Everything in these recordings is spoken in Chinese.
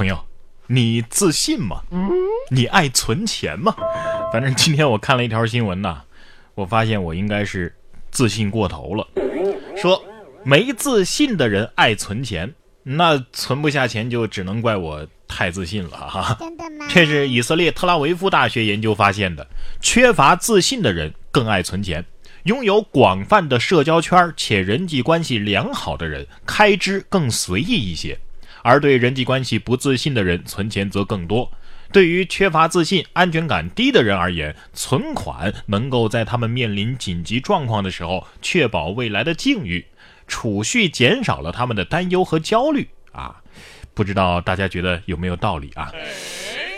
朋友，你自信吗？你爱存钱吗？反正今天我看了一条新闻呐，我发现我应该是自信过头了。说没自信的人爱存钱，那存不下钱就只能怪我太自信了哈。真的吗？这是以色列特拉维夫大学研究发现的，缺乏自信的人更爱存钱。拥有广泛的社交圈且人际关系良好的人，开支更随意一些；而对人际关系不自信的人，存钱则更多。对于缺乏自信、安全感低的人而言，存款能够在他们面临紧急状况的时候确保未来的境遇，储蓄减少了他们的担忧和焦虑。啊，不知道大家觉得有没有道理啊？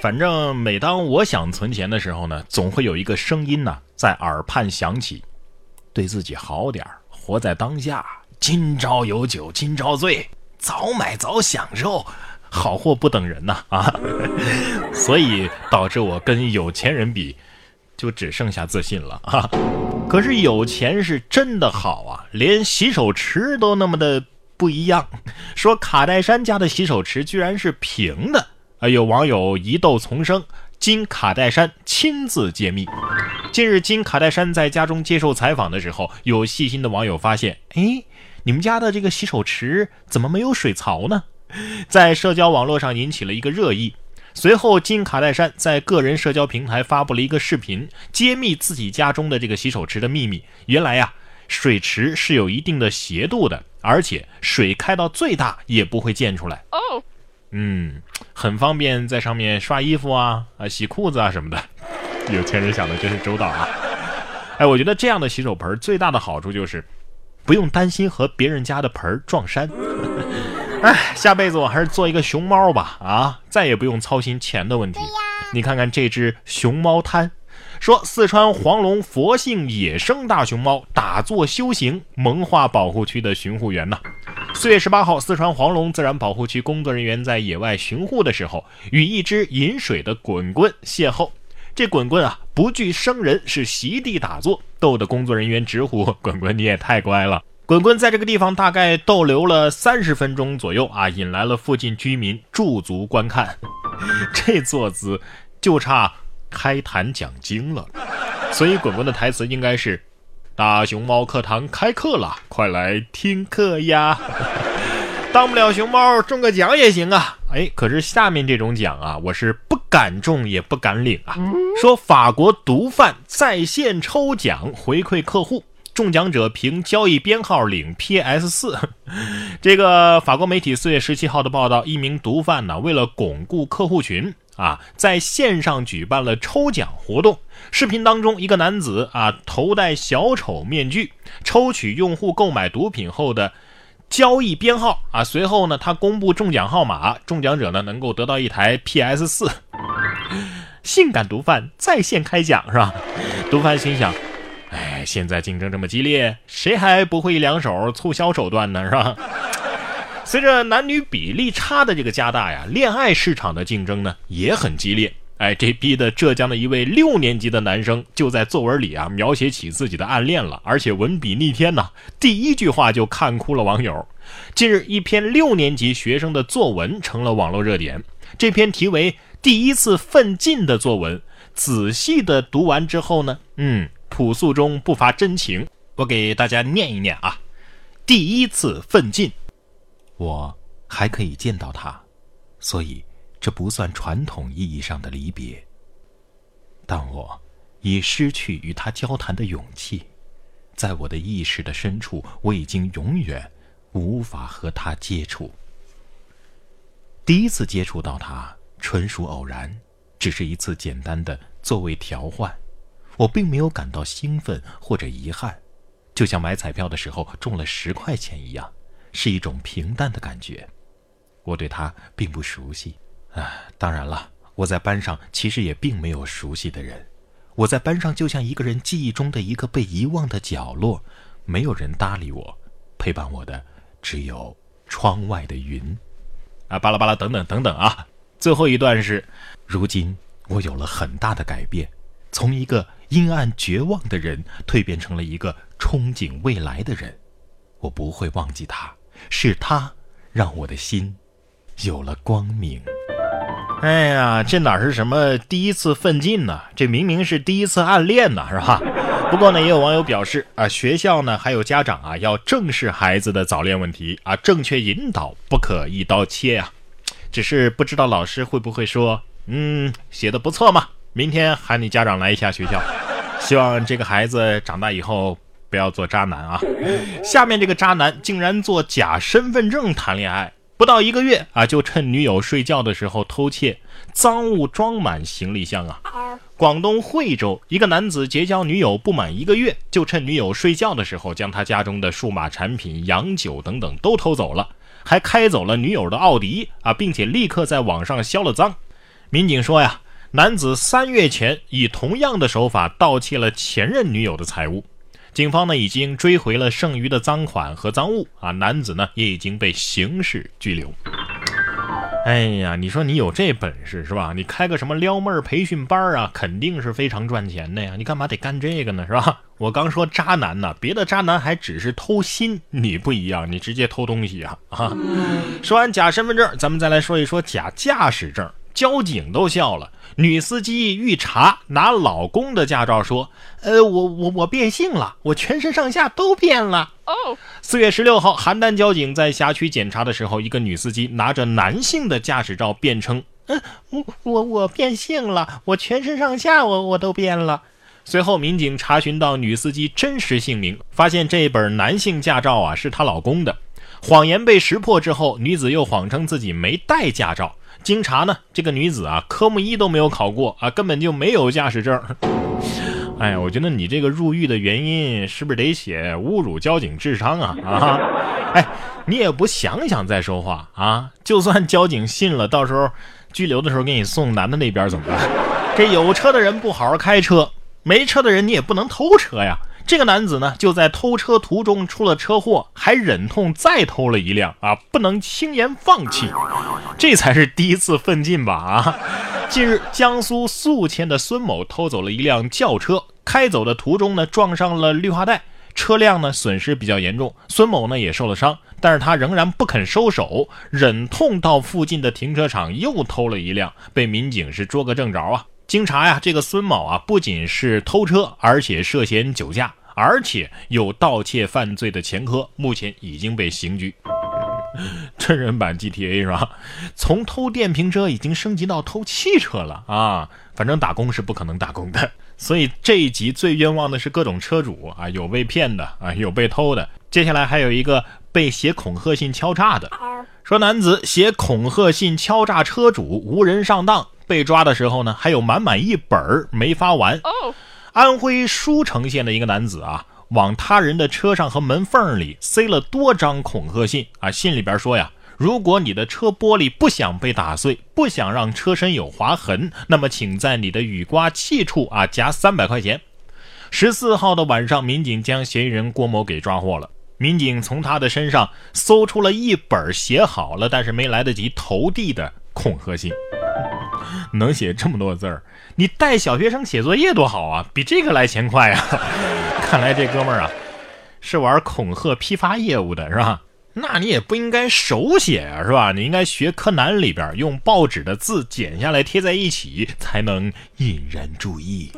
反正每当我想存钱的时候呢，总会有一个声音呢在耳畔响起。对自己好点儿，活在当下。今朝有酒今朝醉，早买早享受，好货不等人呐啊！所以导致我跟有钱人比，就只剩下自信了啊。可是有钱是真的好啊，连洗手池都那么的不一样。说卡戴珊家的洗手池居然是平的啊！有网友疑窦丛生，金卡戴珊亲自揭秘。近日，金卡戴珊在家中接受采访的时候，有细心的网友发现，哎，你们家的这个洗手池怎么没有水槽呢？在社交网络上引起了一个热议。随后，金卡戴珊在个人社交平台发布了一个视频，揭秘自己家中的这个洗手池的秘密。原来呀，水池是有一定的斜度的，而且水开到最大也不会溅出来。哦，嗯，很方便在上面刷衣服啊、啊洗裤子啊什么的。有钱人想的真是周到啊！哎，我觉得这样的洗手盆最大的好处就是，不用担心和别人家的盆撞衫。哎，下辈子我还是做一个熊猫吧！啊，再也不用操心钱的问题。你看看这只熊猫滩，说四川黄龙佛性野生大熊猫打坐修行，萌化保护区的巡护员呢。四月十八号，四川黄龙自然保护区工作人员在野外巡护的时候，与一只饮水的滚滚邂逅。这滚滚啊，不惧生人，是席地打坐，逗得工作人员直呼：“滚滚，你也太乖了！”滚滚在这个地方大概逗留了三十分钟左右啊，引来了附近居民驻足观看。这坐姿就差开坛讲经了，所以滚滚的台词应该是：“大熊猫课堂开课了，快来听课呀！” 当不了熊猫，中个奖也行啊！哎，可是下面这种奖啊，我是不敢中也不敢领啊。说法国毒贩在线抽奖回馈客户，中奖者凭交易编号领 PS 四。这个法国媒体四月十七号的报道，一名毒贩呢，为了巩固客户群啊，在线上举办了抽奖活动。视频当中，一个男子啊，头戴小丑面具，抽取用户购买毒品后的。交易编号啊，随后呢，他公布中奖号码，中奖者呢能够得到一台 PS 四。性感毒贩在线开奖是吧？毒贩心想，哎，现在竞争这么激烈，谁还不会一两手促销手段呢是吧？随着男女比例差的这个加大呀，恋爱市场的竞争呢也很激烈。哎，这逼的浙江的一位六年级的男生就在作文里啊描写起自己的暗恋了，而且文笔逆天呐，第一句话就看哭了网友。近日，一篇六年级学生的作文成了网络热点。这篇题为《第一次奋进》的作文，仔细的读完之后呢，嗯，朴素中不乏真情。我给大家念一念啊，《第一次奋进》，我还可以见到他，所以。这不算传统意义上的离别，但我已失去与他交谈的勇气，在我的意识的深处，我已经永远无法和他接触。第一次接触到他，纯属偶然，只是一次简单的座位调换，我并没有感到兴奋或者遗憾，就像买彩票的时候中了十块钱一样，是一种平淡的感觉。我对他并不熟悉。啊，当然了，我在班上其实也并没有熟悉的人。我在班上就像一个人记忆中的一个被遗忘的角落，没有人搭理我，陪伴我的只有窗外的云。啊，巴拉巴拉等等等等啊！最后一段是：如今我有了很大的改变，从一个阴暗绝望的人蜕变成了一个憧憬未来的人。我不会忘记他，是他让我的心有了光明。哎呀，这哪是什么第一次奋进呢？这明明是第一次暗恋呢，是吧？不过呢，也有网友表示啊，学校呢还有家长啊，要正视孩子的早恋问题啊，正确引导，不可一刀切呀。只是不知道老师会不会说，嗯，写的不错嘛，明天喊你家长来一下学校。希望这个孩子长大以后不要做渣男啊。下面这个渣男竟然做假身份证谈恋爱。不到一个月啊，就趁女友睡觉的时候偷窃，赃物装满行李箱啊！广东惠州一个男子结交女友不满一个月，就趁女友睡觉的时候，将他家中的数码产品、洋酒等等都偷走了，还开走了女友的奥迪啊，并且立刻在网上销了赃。民警说呀，男子三月前以同样的手法盗窃了前任女友的财物。警方呢已经追回了剩余的赃款和赃物啊，男子呢也已经被刑事拘留。哎呀，你说你有这本事是吧？你开个什么撩妹培训班啊，肯定是非常赚钱的呀。你干嘛得干这个呢？是吧？我刚说渣男呢，别的渣男还只是偷心，你不一样，你直接偷东西啊啊！说完假身份证，咱们再来说一说假驾驶证。交警都笑了，女司机遇查拿老公的驾照说：“呃，我我我变性了，我全身上下都变了。”哦，四月十六号，邯郸交警在辖区检查的时候，一个女司机拿着男性的驾驶照辩称：“嗯，我我我变性了，我全身上下我我都变了。”随后，民警查询到女司机真实姓名，发现这本男性驾照啊是她老公的。谎言被识破之后，女子又谎称自己没带驾照。经查呢，这个女子啊，科目一都没有考过啊，根本就没有驾驶证。哎呀，我觉得你这个入狱的原因是不是得写侮辱交警智商啊？啊，哎，你也不想想再说话啊？就算交警信了，到时候拘留的时候给你送男的那边怎么办？这有车的人不好好开车，没车的人你也不能偷车呀。这个男子呢，就在偷车途中出了车祸，还忍痛再偷了一辆啊！不能轻言放弃，这才是第一次奋进吧啊！近日，江苏宿迁的孙某偷走了一辆轿车，开走的途中呢，撞上了绿化带，车辆呢损失比较严重，孙某呢也受了伤，但是他仍然不肯收手，忍痛到附近的停车场又偷了一辆，被民警是捉个正着啊！经查呀，这个孙某啊，不仅是偷车，而且涉嫌酒驾，而且有盗窃犯罪的前科，目前已经被刑拘。真人版 GTA 是吧？从偷电瓶车已经升级到偷汽车了啊！反正打工是不可能打工的，所以这一集最冤枉的是各种车主啊，有被骗的啊，有被偷的。接下来还有一个被写恐吓信敲诈的，说男子写恐吓信敲诈车主，无人上当。被抓的时候呢，还有满满一本儿没发完。安徽舒城县的一个男子啊，往他人的车上和门缝里塞了多张恐吓信啊，信里边说呀，如果你的车玻璃不想被打碎，不想让车身有划痕，那么请在你的雨刮器处啊夹三百块钱。十四号的晚上，民警将嫌疑人郭某给抓获了。民警从他的身上搜出了一本写好了但是没来得及投递的恐吓信。能写这么多字儿，你带小学生写作业多好啊，比这个来钱快啊！看来这哥们儿啊，是玩恐吓批发业务的，是吧？那你也不应该手写啊，是吧？你应该学柯南里边用报纸的字剪下来贴在一起，才能引人注意。